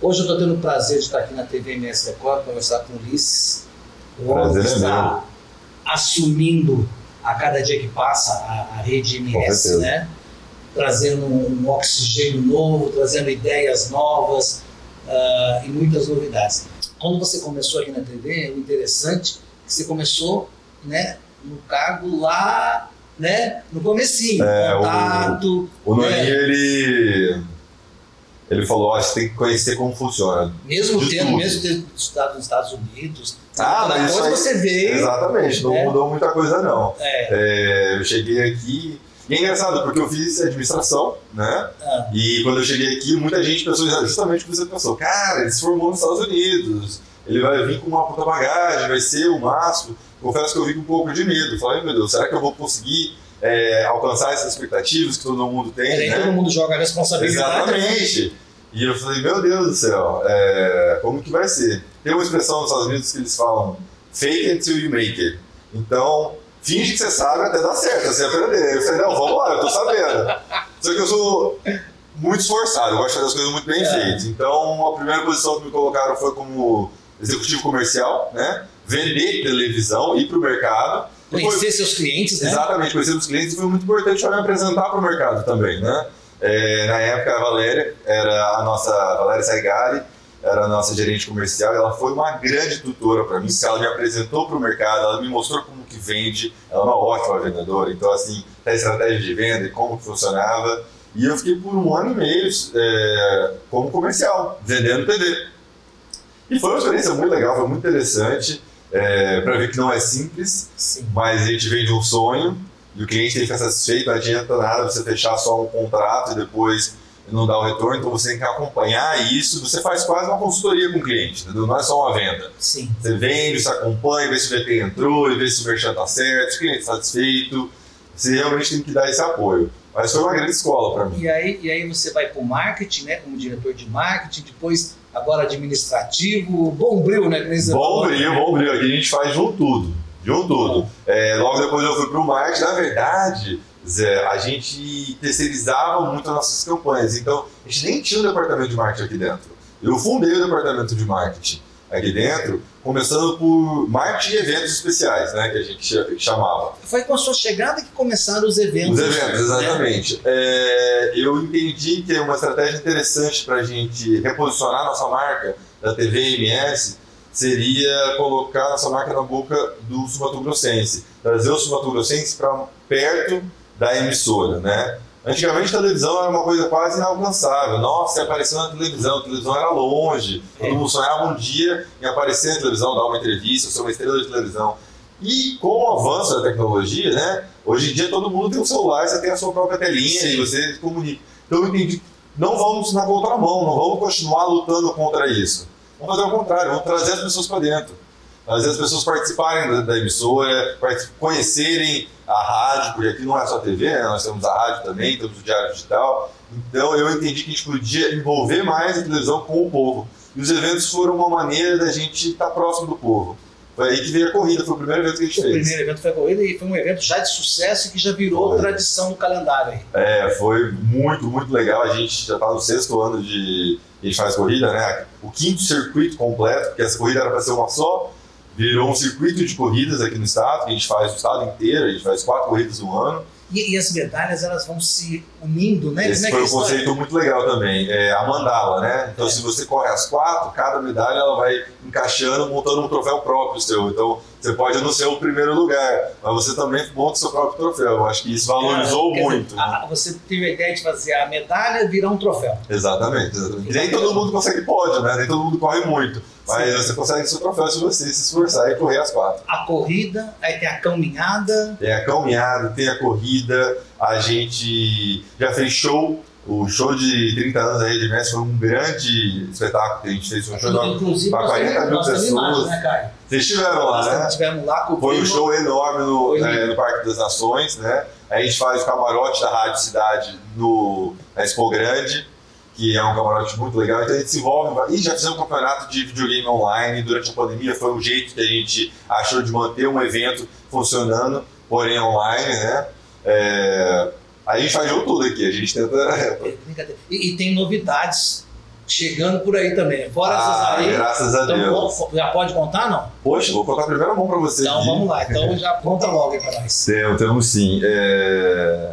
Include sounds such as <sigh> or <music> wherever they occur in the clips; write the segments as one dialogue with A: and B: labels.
A: Hoje eu estou tendo o prazer de estar aqui na TV MS Record, conversar com o Ulisses. O homem
B: é
A: está assumindo a cada dia que passa a, a rede MS, né? Trazendo um, oxigênio novo, trazendo ideias novas ah, e muitas novidades. Quando você começou aqui na TV, o interessante é que você começou né, no cargo lá né, no comecinho,
B: É, o-
A: contato,
B: O Noninho,
A: É.
B: ele. Ele falou: ó, você tem que conhecer como funciona.
A: mesmo
B: de
A: tendo,
B: tudo.
A: mesmo tendo estudado nos Estados Unidos,
B: Ah, mas
A: coisa
B: aí-
A: você veio.
B: Exatamente, não
A: É.
B: mudou muita coisa, não.
A: É,
B: É, eu cheguei aqui. E é engraçado, porque eu fiz administração, né?
A: ah,
B: E quando eu cheguei aqui, muita gente pensou justamente o que você pensou. Cara, ele se formou nos Estados Unidos, ele vai vir com uma puta bagagem, vai ser o máximo. Confesso que eu vim com um pouco de medo. Falei, meu Deus, será que eu vou conseguir é, alcançar essas expectativas que todo mundo tem,
A: aí
B: né?
A: todo mundo joga a responsabilidade.
B: Exatamente. E eu falei, meu Deus do céu, é, como que vai ser? Tem uma expressão nos Estados Unidos que eles falam, fake until you make it. Então, finge que você sabe até dar certo, você aprender. Eu falei, não, vamos lá, eu tô sabendo. Só que eu sou muito esforçado, eu gosto de fazer as coisas muito bem
A: É.
B: feitas. Então, a primeira posição que me colocaram foi como executivo comercial, né? Vender televisão, ir para o mercado. E foi-
A: Conhecer seus clientes, né?
B: Exatamente, conhecer os clientes foi muito importante para me apresentar para o mercado também, né? É, na época a Valéria era a nossa Valéria Saigari, era a nossa gerente comercial, ela foi uma grande tutora para mim, porque ela me apresentou para o mercado, ela me mostrou como que vende, ela é uma ótima vendedora, então assim, a estratégia de venda e como que funcionava, e eu fiquei por um ano e meio é, como comercial, vendendo TV. E foi uma experiência muito legal, foi muito interessante, para ver que não é simples,
A: Sim.
B: mas a gente vende um sonho e o cliente tem que ficar satisfeito, não adianta nada você fechar só um contrato e depois não dar o retorno, então você tem que acompanhar isso, você faz quase uma consultoria com o cliente, entendeu? não é só uma venda.
A: Sim.
B: Você vende, você acompanha, vê se o VT entrou, vê se o merchan está certo, se o cliente está satisfeito, você realmente tem que dar esse apoio. Mas foi uma grande escola para mim.
A: E aí, e aí você vai para o marketing, né? Como diretor de marketing, depois agora administrativo, bombril, né? que nem você
B: Bom
A: falou.
B: brilho, bom brilho. Aqui a gente faz de um tudo. De um tudo. É, logo depois eu fui para o marketing. Na verdade, Zé, a gente terceirizava muito as nossas campanhas. Então, a gente nem tinha um departamento de marketing aqui dentro. Eu fundei o departamento de marketing aqui dentro, começando por marketing e eventos especiais, né? Que a gente cha- chamava.
A: Foi com a sua chegada que começaram os eventos.
B: Os eventos,
A: né?
B: exatamente. É, eu entendi que é uma estratégia interessante para a gente reposicionar nossa marca da TV MS seria colocar nossa marca na boca do sumatogrossense, trazer o sumatogrossense para perto da emissora, né? Antigamente a televisão era uma coisa quase inalcançável. Nossa, apareceu na televisão, a televisão era longe. Todo mundo sonhava um dia em aparecer na televisão, dar uma entrevista, ser uma estrela de televisão. E com o avanço da tecnologia, né? Hoje em dia todo mundo tem um celular, você tem a sua própria telinha
A: Sim.
B: e você comunica. Então eu entendi, não vamos na contramão, não vamos continuar lutando contra isso. Vamos fazer o contrário, vamos trazer as pessoas para dentro. Fazer as pessoas participarem da, da emissora, conhecerem a rádio, porque aqui não é só TV, né? nós temos a rádio também, temos o diário digital. Então eu entendi que a gente podia envolver mais a televisão com o povo. E os eventos foram uma maneira da gente estar próximo do povo. Foi aí que veio a corrida, foi o primeiro evento que a gente
A: O
B: fez.
A: primeiro evento foi a corrida e foi um evento já de sucesso que já virou
B: Foi.
A: tradição no calendário aí.
B: É, foi muito, muito legal. A gente já está no sexto ano de a gente faz corrida, né? O quinto circuito completo, porque essa corrida era para ser uma só, virou um circuito de corridas aqui no estado, que a gente faz o estado inteiro, a gente faz quatro corridas no ano.
A: E, e as medalhas elas vão se unindo, né?
B: Esse
A: Como é
B: foi
A: é
B: um
A: história?
B: conceito muito legal também, é a mandala, né? Então,
A: É.
B: se você corre as quatro, cada medalha ela vai encaixando, montando um troféu próprio seu. Então, você pode não ser o primeiro lugar, mas você também monta o seu próprio troféu. Eu acho que isso valorizou
A: dizer,
B: muito. né?
A: a- você teve a ideia de fazer a medalha virar um troféu.
B: Exatamente, exatamente. Nem todo mundo consegue pódio, né? Nem todo mundo corre muito. Mas
A: Sim.
B: você consegue seu troféu se você se esforçar e correr as quatro.
A: A corrida, aí tem a caminhada.
B: Tem a caminhada, tem a corrida, a gente já fez show. O show de 30 anos aí de Messi foi um grande espetáculo que a gente fez. Um show enorme.
A: Inclusive,
B: pra
A: nós
B: 40
A: temos-
B: mil pessoas.
A: imagem, né, Caio?
B: Vocês estiveram lá, né?
A: estivemos lá com o
B: Foi um show enorme no,
A: lindo.
B: no Parque das Nações, né? A gente faz o camarote da Rádio Cidade no, na Expo Grande, que é um camarote muito legal. Então a gente se envolve. E já fizemos um campeonato de videogame online durante a pandemia. Foi um jeito que a gente achou de manter um evento funcionando, porém online, né? É, a gente faz de tudo aqui. A gente tenta.
A: É. E, e tem novidades chegando por aí também. Fora
B: ah,
A: essas aí.
B: Graças a
A: então,
B: Deus.
A: Já pode contar, não?
B: Poxa, vou contar a primeira mão para você.
A: Então
B: aqui.
A: vamos lá. Então já <laughs> conta logo aí para nós.
B: Temos, temos sim. É...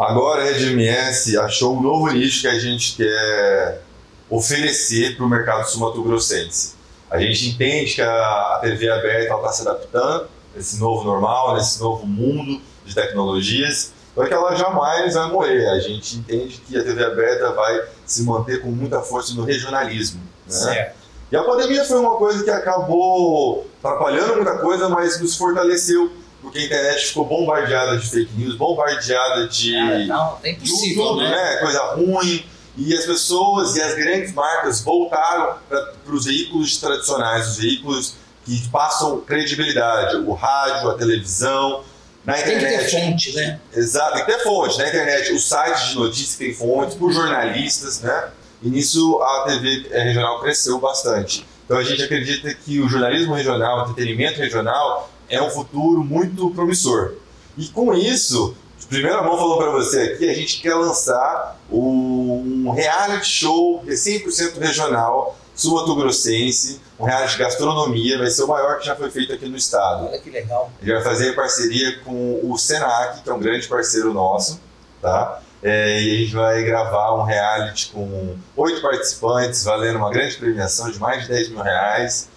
B: Agora a RedMS achou um novo nicho que a gente quer oferecer para o mercado sumatogrossense. A gente entende que a TV aberta está se adaptando nesse novo normal, nesse novo mundo de tecnologias, só que ela jamais vai morrer. A gente entende que a TV aberta vai se manter com muita força no regionalismo. Né?
A: Certo.
B: E a pandemia foi uma coisa que acabou atrapalhando muita coisa, mas nos fortaleceu, porque a internet ficou bombardeada de fake news, bombardeada de.
A: Ah, não, é impossível,
B: tudo,
A: né?
B: né? Coisa ruim. E as pessoas e as grandes marcas voltaram para os veículos tradicionais, os veículos que passam credibilidade, o rádio, a televisão, na internet.
A: Tem que ter fonte, né?
B: Exato, tem que ter fonte. Na internet, os sites de notícias têm fontes, por jornalistas, né? E nisso a TV regional cresceu bastante. Então a gente acredita que o jornalismo regional, o entretenimento regional, é um futuro muito promissor. E com isso, primeira mão falou para você aqui, a gente quer lançar um reality show que é 100% regional, sul-mato-grossense, um reality de gastronomia, vai ser o maior que já foi feito aqui no estado.
A: Olha que legal.
B: Ele vai fazer parceria com o Senac, que é um grande parceiro nosso, tá? É, e a gente vai gravar um reality com oito participantes, valendo uma grande premiação de mais de 10 mil reais.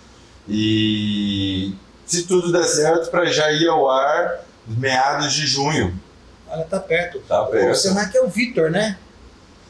B: E se tudo der certo, para já ir ao ar meados de junho.
A: Olha, tá perto.
B: Tá perto.
A: O Senac é o Vitor, né?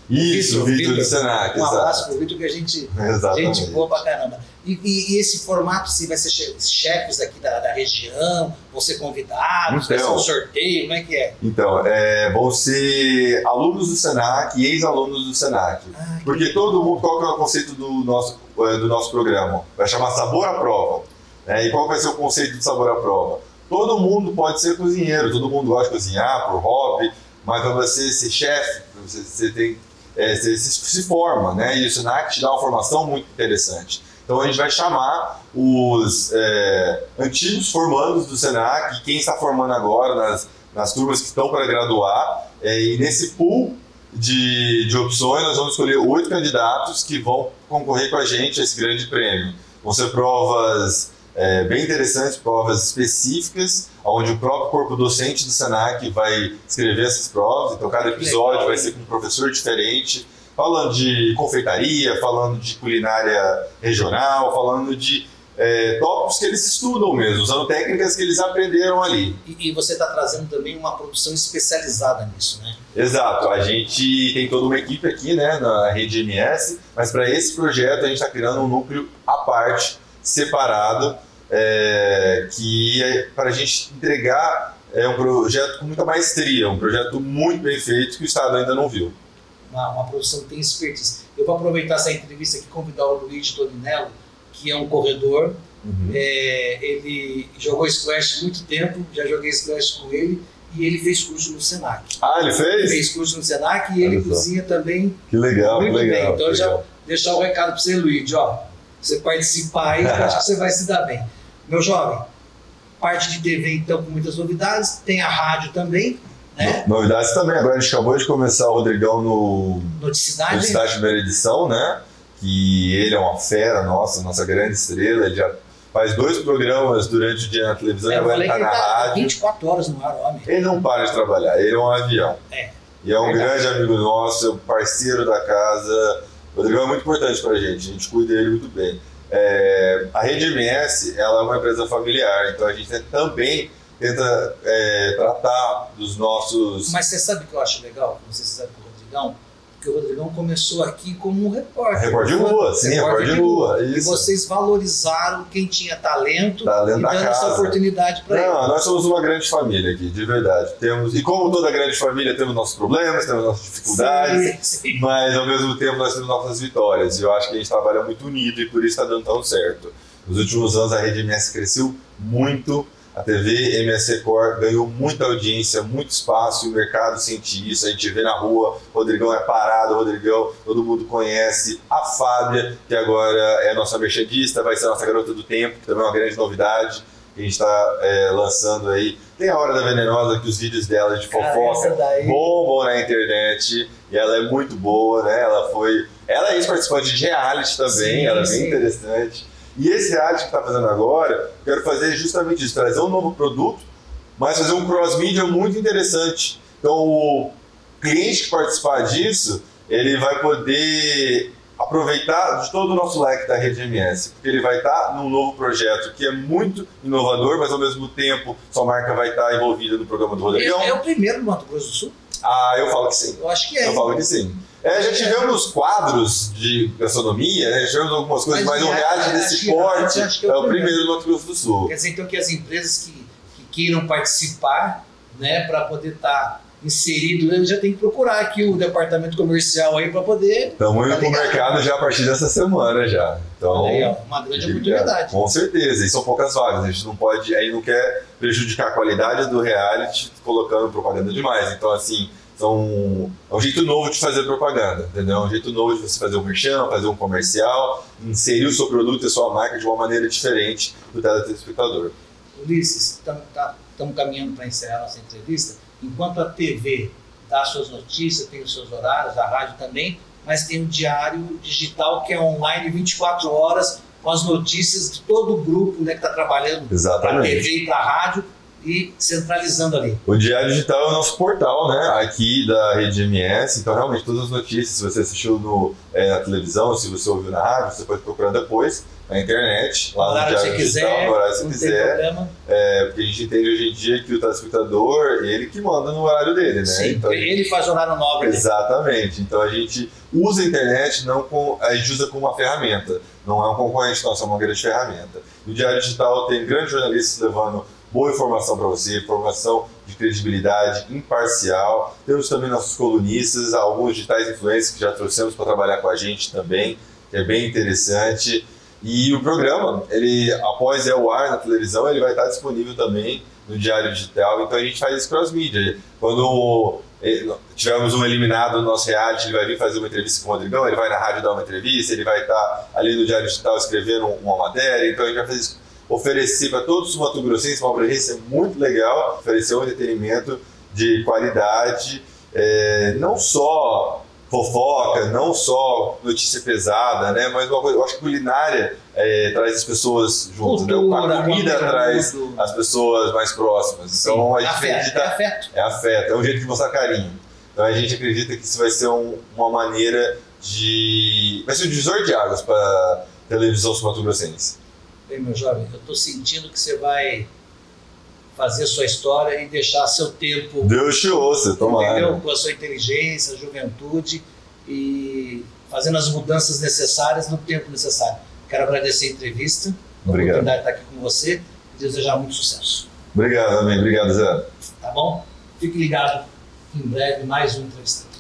B: Isso, o Vitor do Senac.
A: Um abraço pro Vitor que a gente,
B: Exatamente.
A: gente boa pra caramba. E, e- e esse formato, se vai ser che- chefes aqui da, da região, vão ser convidados, vai ser
B: Então.
A: um sorteio, como é que é?
B: Então, é, vão ser alunos do Senac e ex-alunos do Senac.
A: Ah, que
B: Porque todo mundo, qual que é o conceito do nosso, eh, do nosso programa? Vai chamar Sabor à Prova. Né? E qual vai ser o conceito de Sabor à Prova? Todo mundo pode ser cozinheiro, todo mundo gosta de cozinhar por hobby, mas para você ser chefe, você, você tem, eh, você se, se forma, né? E o Senac te dá uma formação muito interessante. Então a gente vai chamar os eh, antigos formandos do Senac, quem está formando agora nas, nas turmas que estão para graduar, eh, e nesse pool de, de opções, nós vamos escolher oito candidatos que vão concorrer com a gente a esse grande prêmio. Vão ser provas é, bem interessantes, provas específicas, onde o próprio corpo docente do Senac vai escrever essas provas. Então, cada episódio vai ser com um professor diferente, falando de confeitaria, falando de culinária regional, falando de é, tópicos que eles estudam mesmo, usando técnicas que eles aprenderam ali.
A: E, e você está trazendo também uma produção especializada nisso, né?
B: Exato, a gente tem toda uma equipe aqui né, na rede MS, mas para esse projeto a gente está criando um núcleo à parte, separado, é, que é para a gente entregar é, um projeto com muita maestria, um projeto muito bem feito que o Estado ainda não viu.
A: Uma, uma produção que tem expertise. Eu vou aproveitar essa entrevista aqui e convidar o Luiz Toninello, que é um corredor. É, ele jogou squash muito tempo, já joguei squash com ele, e ele fez curso no Senac.
B: Ah, ele fez?
A: Fez curso no Senac e ele
B: Olha só.
A: cozinha também
B: Que legal,
A: muito
B: que legal.
A: bem. Então,
B: que
A: já
B: legal.
A: deixar o recado para você, Luiz, ó. Você participar aí, acho que você vai se dar bem. Meu jovem, parte de TV, então, com muitas novidades, tem a rádio também, né?
B: Novidades também, agora a gente acabou de começar o Rodrigão no
A: Noticidade.
B: Publicidade Primeira Edição, né? Que ele é uma fera nossa, nossa grande estrela. Ele já faz dois programas durante o dia na televisão e
A: É,
B: tá
A: ele
B: na
A: tá
B: rádio.
A: 24 horas no ar, homem.
B: Ele não para de trabalhar, ele é um avião.
A: É.
B: E é um
A: Verdade.
B: grande amigo nosso, é um parceiro da casa. O Rodrigão é muito importante pra gente, a gente cuida dele muito bem. É, a Rede MS ela é uma empresa familiar, então a gente também tenta é, tratar dos nossos.
A: Mas você sabe o que eu acho legal, que você sabe com o Rodrigão? Que o Rodrigão começou aqui como um repórter.
B: Repórter de rua, sim, repórter de rua.
A: E vocês valorizaram quem tinha talento
B: Talento
A: e
B: da
A: dando essa oportunidade para ele.
B: Não, nós somos uma grande família aqui, de verdade. Temos, e como toda grande família, temos nossos problemas, temos nossas dificuldades,
A: Sim, sim.
B: mas ao mesmo tempo nós temos nossas vitórias. E eu acho que a gente trabalha muito unido e por isso está dando tão certo. Nos últimos anos a rede MS cresceu muito, a TV MS Record ganhou muita audiência, muito espaço, e o mercado sente isso. A gente vê na rua, Rodrigão é parado, Rodrigão, todo mundo conhece. A Fábia, que agora é nossa merchandista, vai ser a nossa garota do tempo, que também é uma grande novidade. que A gente está lançando aí. Tem a Hora da Venenosa, que os vídeos dela de fofoca
A: daí-
B: bombam na internet e ela é muito boa, né? Ela foi Ela é ex-participante de reality também,
A: Sim,
B: ela é bem
A: sim.
B: interessante. E esse reality que está fazendo agora, quero fazer justamente isso, trazer um novo produto, mas fazer um cross-media muito interessante. Então, o cliente que participar disso, ele vai poder aproveitar de todo o nosso leque da rede MS, porque ele vai estar num novo projeto que é muito inovador, mas ao mesmo tempo sua marca vai estar envolvida no programa do
A: É,
B: Rodrigão.
A: é o primeiro no Mato Grosso do Sul?
B: Ah, eu falo que sim.
A: Eu acho que é.
B: Eu falo que sim. É, já tivemos quadros de gastronomia, né? já tivemos algumas coisas,
A: Mas
B: mas, um
A: o
B: reality
A: reality,
B: desse porte
A: que
B: é o primeiro no Mato Grosso do Sul.
A: Quer dizer, então, que as empresas que, que queiram participar, né, para poder estar inserido, eles já tem que procurar aqui o departamento comercial aí para poder.
B: Estamos indo
A: Tá
B: pro
A: ligado?
B: mercado já a partir dessa semana já. Então,
A: Aí, ó, uma grande oportunidade.
B: Com certeza, e são poucas vagas. A gente não pode, aí não quer prejudicar a qualidade do reality colocando propaganda demais. Então, assim, são, é um jeito novo de fazer propaganda, entendeu? É um jeito novo de você fazer um merchan, fazer um comercial, inserir o seu produto e a sua marca de uma maneira diferente do telespectador.
A: Ulisses, estamos caminhando para encerrar nossa entrevista. Enquanto a TV dá suas notícias, tem os seus horários, a rádio também, mas tem o diário digital que é online 24 horas com as notícias de todo o grupo né, que está trabalhando para a. TV e para a rádio e centralizando ali.
B: O Diário Digital é o nosso portal, né? Aqui da Rede MS. Então, realmente, todas as notícias, se você assistiu no, é, na televisão, se você ouviu na rádio, você pode procurar depois na internet, lá no
A: horário que
B: Diário
A: você
B: Digital,
A: quiser,
B: no horário
A: tem
B: quiser. É, porque a gente entende hoje em dia que o telespectador, ele que manda no horário dele, né?
A: Sim,
B: Então,
A: ele faz horário nobre. né?
B: Exatamente. Então a gente usa a internet, não com, a gente usa como uma ferramenta. Não é um concorrente nosso, é uma grande ferramenta. No Diário Digital tem grandes jornalistas levando boa informação para você, informação de credibilidade, imparcial. Temos também nossos colunistas, alguns digitais influencers que já trouxemos para trabalhar com a gente também, que é bem interessante. E o programa, ele após é o ar na televisão, ele vai estar disponível também no Diário Digital. Então a gente faz esse cross-media. Quando eh, tivermos um eliminado no nosso reality, ele vai vir fazer uma entrevista com o Rodrigão, ele vai na rádio dar uma entrevista, ele vai estar ali no Diário Digital escrevendo uma matéria. Então a gente vai fazer isso, oferecer para todos os mato-grossenses uma abrangência muito legal, oferecer um entretenimento de qualidade, eh, não só fofoca, não só notícia pesada, né? Mas uma coisa, eu acho que culinária eh, traz as pessoas juntas, né? A comida traz as pessoas mais próximas. Então a gente
A: afeto,
B: acredita
A: é afeto.
B: é afeto, é um jeito de mostrar carinho. Então a gente acredita que isso vai ser um- uma maneira de. vai ser um divisor de águas para televisão sul-mato-grossense.
A: Bem, meu jovem, eu estou sentindo que você vai fazer sua história e deixar seu tempo,
B: Deus te ouça, tomara.
A: entendeu? Com a sua inteligência, juventude e fazendo as mudanças necessárias no tempo necessário. Quero agradecer a entrevista, a
B: Obrigado.
A: oportunidade de estar aqui com você e desejar muito sucesso.
B: Obrigado, amém. Obrigado, Zé.
A: Tá bom? Fique ligado, em breve mais um entrevistado.